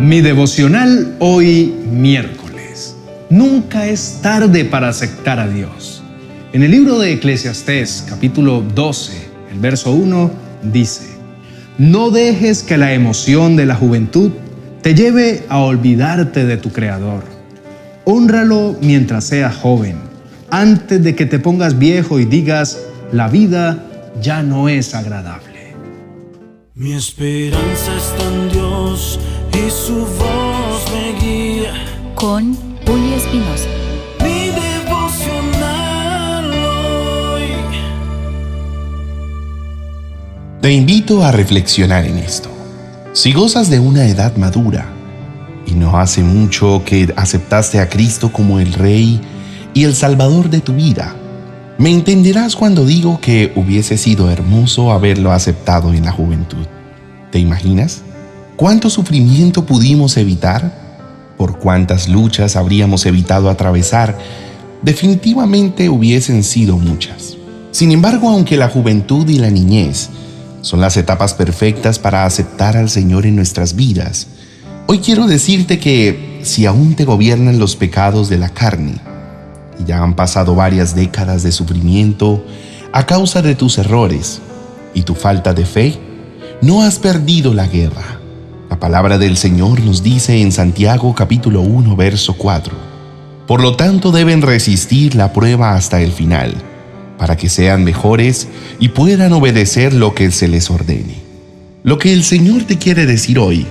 Mi devocional hoy miércoles. Nunca es tarde para aceptar a Dios. En el libro de Eclesiastés, capítulo 12, el verso 1, dice, No dejes que la emoción de la juventud te lleve a olvidarte de tu Creador. Honralo mientras seas joven, antes de que te pongas viejo y digas, la vida ya no es agradable. Mi esperanza está en Dios y su voz me guía. Con Julio Espinosa. Mi devocional hoy. Te invito a reflexionar en esto. Si gozas de una edad madura y no hace mucho que aceptaste a Cristo como el Rey y el Salvador de tu vida, me entenderás cuando digo que hubiese sido hermoso haberlo aceptado en la juventud. ¿Te imaginas? ¿Cuánto sufrimiento pudimos evitar? ¿Por cuántas luchas habríamos evitado atravesar? Definitivamente hubiesen sido muchas. Sin embargo, aunque la juventud y la niñez son las etapas perfectas para aceptar al Señor en nuestras vidas, hoy quiero decirte que si aún te gobiernan los pecados de la carne, y ya han pasado varias décadas de sufrimiento a causa de tus errores y tu falta de fe, no has perdido la guerra la palabra del Señor nos dice en Santiago capítulo 1 verso 4. Por lo tanto deben resistir la prueba hasta el final, para que sean mejores y puedan obedecer lo que se les ordene. Lo que el Señor te quiere decir hoy,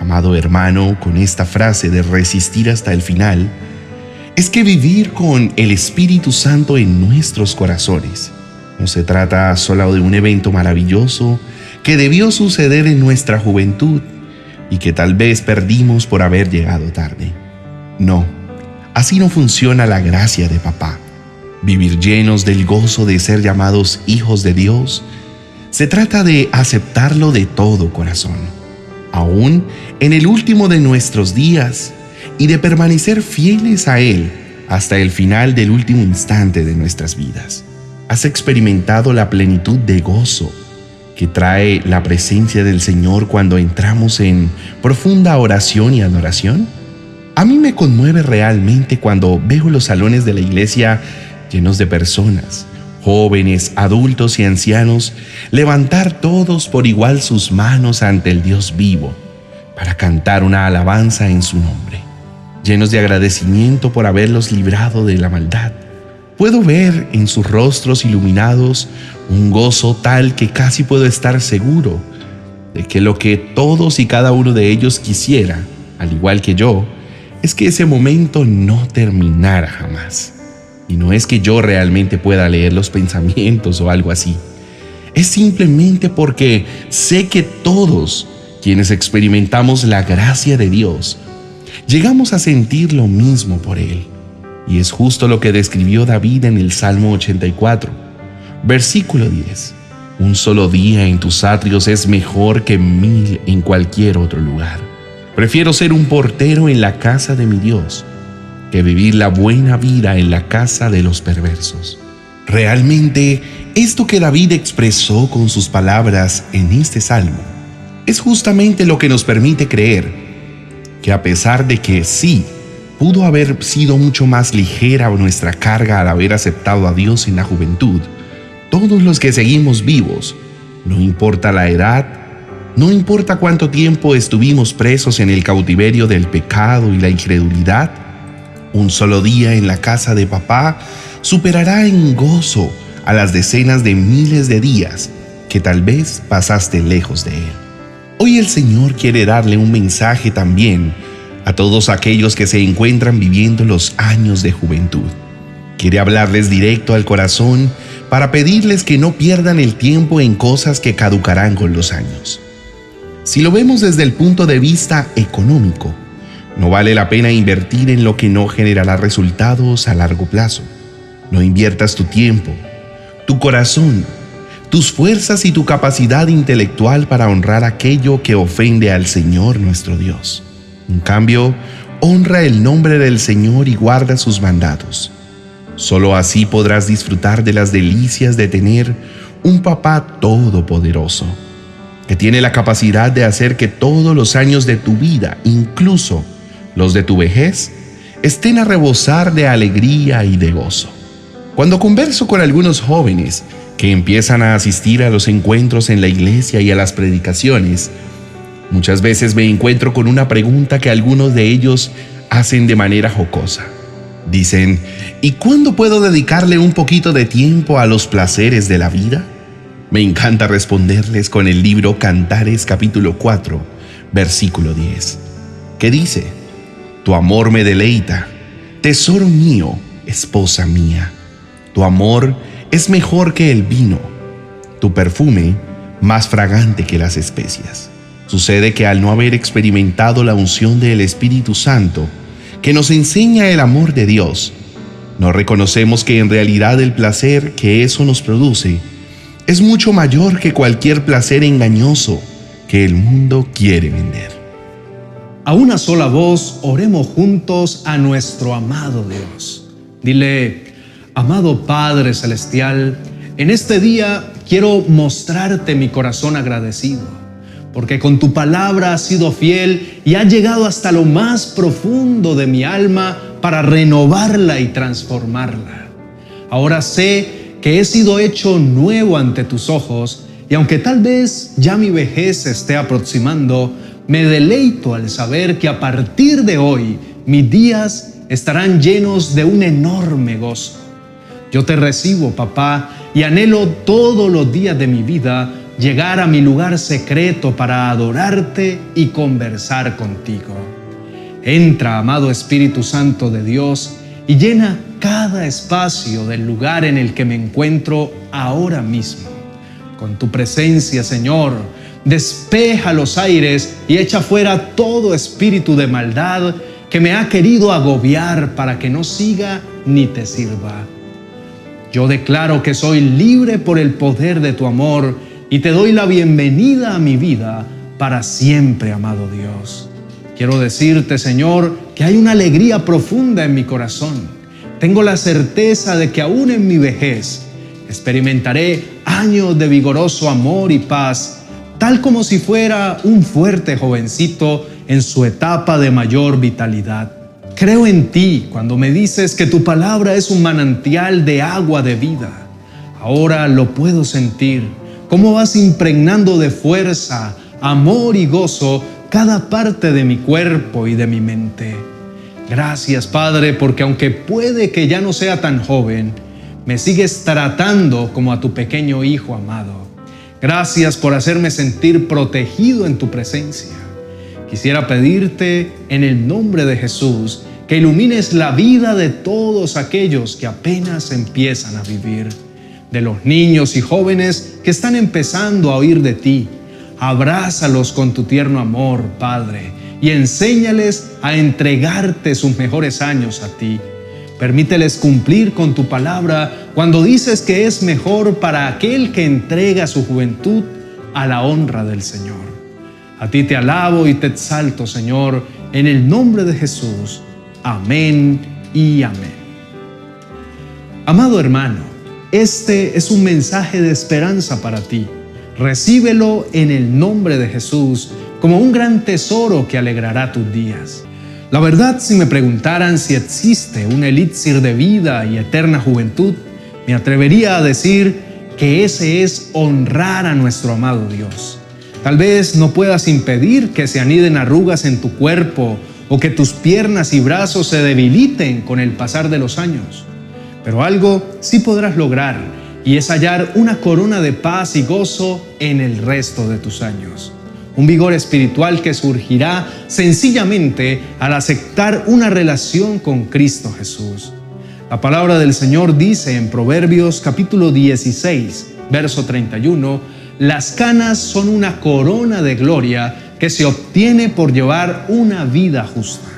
amado hermano, con esta frase de resistir hasta el final, es que vivir con el Espíritu Santo en nuestros corazones no se trata solo de un evento maravilloso que debió suceder en nuestra juventud, y que tal vez perdimos por haber llegado tarde. No, así no funciona la gracia de papá. Vivir llenos del gozo de ser llamados hijos de Dios, se trata de aceptarlo de todo corazón, aún en el último de nuestros días, y de permanecer fieles a Él hasta el final del último instante de nuestras vidas. ¿Has experimentado la plenitud de gozo que trae la presencia del Señor cuando entramos en profunda oración y adoración? A mí me conmueve realmente cuando veo los salones de la iglesia llenos de personas, jóvenes, adultos y ancianos, levantar todos por igual sus manos ante el Dios vivo para cantar una alabanza en su nombre, llenos de agradecimiento por haberlos librado de la maldad Puedo ver en sus rostros iluminados un gozo tal que casi puedo estar seguro de que lo que todos y cada uno de ellos quisiera, al igual que yo, es que ese momento no terminara jamás. Y no es que yo realmente pueda leer los pensamientos o algo así. Es simplemente porque sé que todos quienes experimentamos la gracia de Dios, llegamos a sentir lo mismo por Él. Y es justo lo que describió David en el Salmo 84, versículo 10. Un solo día en tus atrios es mejor que mil en cualquier otro lugar. Prefiero ser un portero en la casa de mi Dios que vivir la buena vida en la casa de los perversos. Realmente, esto que David expresó con sus palabras en este salmo es justamente lo que nos permite creer que a pesar de que sí, pudo haber sido mucho más ligera nuestra carga al haber aceptado a Dios en la juventud. Todos los que seguimos vivos, no importa la edad, no importa cuánto tiempo estuvimos presos en el cautiverio del pecado y la incredulidad, un solo día en la casa de papá superará en gozo a las decenas de miles de días que tal vez pasaste lejos de él. Hoy el Señor quiere darle un mensaje también a todos aquellos que se encuentran viviendo los años de juventud. Quiere hablarles directo al corazón para pedirles que no pierdan el tiempo en cosas que caducarán con los años. Si lo vemos desde el punto de vista económico, no vale la pena invertir en lo que no generará resultados a largo plazo. No inviertas tu tiempo, tu corazón, tus fuerzas y tu capacidad intelectual para honrar aquello que ofende al Señor nuestro Dios. En cambio, honra el nombre del Señor y guarda sus mandatos. Solo así podrás disfrutar de las delicias de tener un papá todopoderoso. que tiene la capacidad de hacer que todos los años de tu vida, incluso los de tu vejez, estén a rebosar de alegría y de gozo. Cuando converso con algunos jóvenes que empiezan a asistir a los encuentros en la iglesia y a las predicaciones, muchas veces me encuentro con una pregunta que algunos de ellos hacen de manera jocosa. Dicen, ¿y cuándo puedo dedicarle un poquito de tiempo a los placeres de la vida? Me encanta responderles con el libro Cantares capítulo 4, versículo 10, que dice, Tu amor me deleita, tesoro mío, esposa mía. Tu amor es mejor que el vino, tu perfume más fragante que las especias. Sucede que al no haber experimentado la unción del Espíritu Santo, que nos enseña el amor de Dios, no reconocemos que en realidad el placer que eso nos produce es mucho mayor que cualquier placer engañoso que el mundo quiere vender. A una sola voz oremos juntos a nuestro amado Dios. Dile, amado Padre Celestial, en este día quiero mostrarte mi corazón agradecido porque con tu palabra has sido fiel y has llegado hasta lo más profundo de mi alma para renovarla y transformarla. Ahora sé que he sido hecho nuevo ante tus ojos y aunque tal vez ya mi vejez se esté aproximando, me deleito al saber que a partir de hoy mis días estarán llenos de un enorme gozo. Yo te recibo, papá, y anhelo todos los días de mi vida llegar a mi lugar secreto para adorarte y conversar contigo. Entra, amado Espíritu Santo de Dios, y llena cada espacio del lugar en el que me encuentro ahora mismo. Con tu presencia, Señor, despeja los aires y echa fuera todo espíritu de maldad que me ha querido agobiar para que no siga ni te sirva. Yo declaro que soy libre por el poder de tu amor y te doy la bienvenida a mi vida para siempre, amado Dios. Quiero decirte, Señor, que hay una alegría profunda en mi corazón. Tengo la certeza de que aún en mi vejez experimentaré años de vigoroso amor y paz, tal como si fuera un fuerte jovencito en su etapa de mayor vitalidad. Creo en ti cuando me dices que tu palabra es un manantial de agua de vida. Ahora lo puedo sentir cómo vas impregnando de fuerza, amor y gozo cada parte de mi cuerpo y de mi mente. Gracias, Padre, porque aunque puede que ya no sea tan joven, me sigues tratando como a tu pequeño hijo amado. Gracias por hacerme sentir protegido en tu presencia. Quisiera pedirte en el nombre de Jesús que ilumines la vida de todos aquellos que apenas empiezan a vivir de los niños y jóvenes que están empezando a oír de ti. Abrázalos con tu tierno amor, Padre, y enséñales a entregarte sus mejores años a ti. Permíteles cumplir con tu palabra cuando dices que es mejor para aquel que entrega su juventud a la honra del Señor. A ti te alabo y te exalto, Señor, en el nombre de Jesús. Amén y amén. Amado hermano, este es un mensaje de esperanza para ti. Recíbelo en el nombre de Jesús como un gran tesoro que alegrará tus días. La verdad, si me preguntaran si existe un elixir de vida y eterna juventud, me atrevería a decir que ese es honrar a nuestro amado Dios. Tal vez no puedas impedir que se aniden arrugas en tu cuerpo o que tus piernas y brazos se debiliten con el pasar de los años. Pero algo sí podrás lograr y es hallar una corona de paz y gozo en el resto de tus años. Un vigor espiritual que surgirá sencillamente al aceptar una relación con Cristo Jesús. La palabra del Señor dice en Proverbios capítulo 16, verso 31, las canas son una corona de gloria que se obtiene por llevar una vida justa.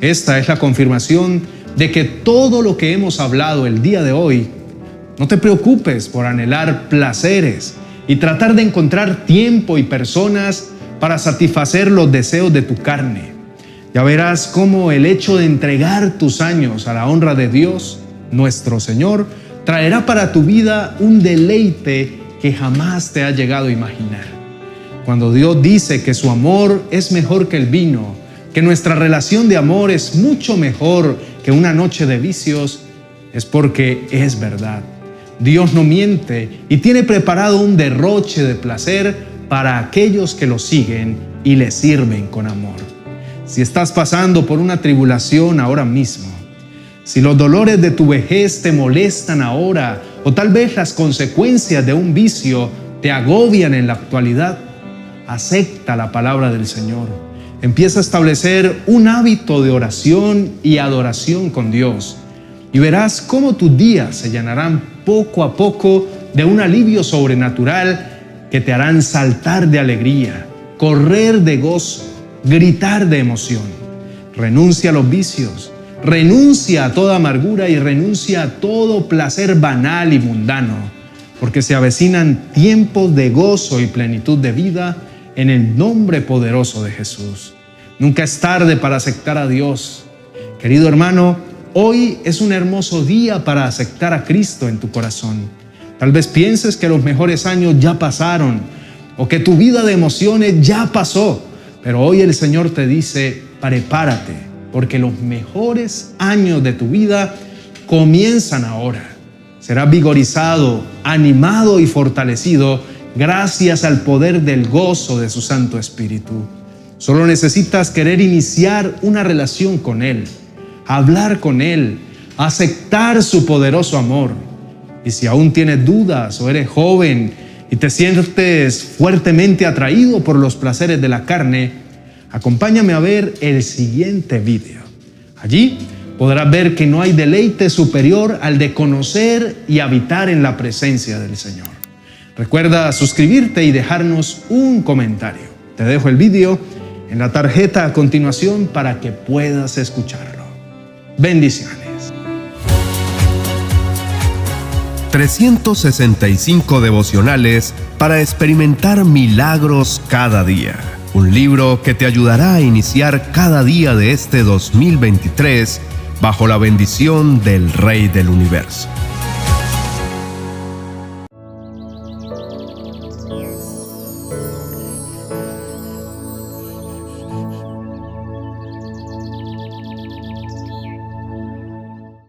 Esta es la confirmación de que todo lo que hemos hablado el día de hoy, no te preocupes por anhelar placeres y tratar de encontrar tiempo y personas para satisfacer los deseos de tu carne. Ya verás cómo el hecho de entregar tus años a la honra de Dios, nuestro Señor, traerá para tu vida un deleite que jamás te ha llegado a imaginar. Cuando Dios dice que su amor es mejor que el vino, que nuestra relación de amor es mucho mejor que una noche de vicios, es porque es verdad. Dios no miente y tiene preparado un derroche de placer para aquellos que lo siguen y le sirven con amor. Si estás pasando por una tribulación ahora mismo, si los dolores de tu vejez te molestan ahora o tal vez las consecuencias de un vicio te agobian en la actualidad, acepta la palabra del Señor. Empieza a establecer un hábito de oración y adoración con Dios y verás cómo tus días se llenarán poco a poco de un alivio sobrenatural que te harán saltar de alegría, correr de gozo, gritar de emoción. Renuncia a los vicios, renuncia a toda amargura y renuncia a todo placer banal y mundano, porque se avecinan tiempos de gozo y plenitud de vida en el nombre poderoso de Jesús. Nunca es tarde para aceptar a Dios. Querido hermano, hoy es un hermoso día para aceptar a Cristo en tu corazón. Tal vez pienses que los mejores años ya pasaron o que tu vida de emociones ya pasó, pero hoy el Señor te dice, prepárate, porque los mejores años de tu vida comienzan ahora. Serás vigorizado, animado y fortalecido gracias al poder del gozo de su Santo Espíritu. Solo necesitas querer iniciar una relación con Él, hablar con Él, aceptar su poderoso amor. Y si aún tienes dudas o eres joven y te sientes fuertemente atraído por los placeres de la carne, acompáñame a ver el siguiente video. Allí podrás ver que no hay deleite superior al de conocer y habitar en la presencia del Señor. Recuerda suscribirte y dejarnos un comentario. Te dejo el vídeo en la tarjeta a continuación para que puedas escucharlo. Bendiciones. 365 devocionales para experimentar milagros cada día. Un libro que te ayudará a iniciar cada día de este 2023 bajo la bendición del Rey del Universo.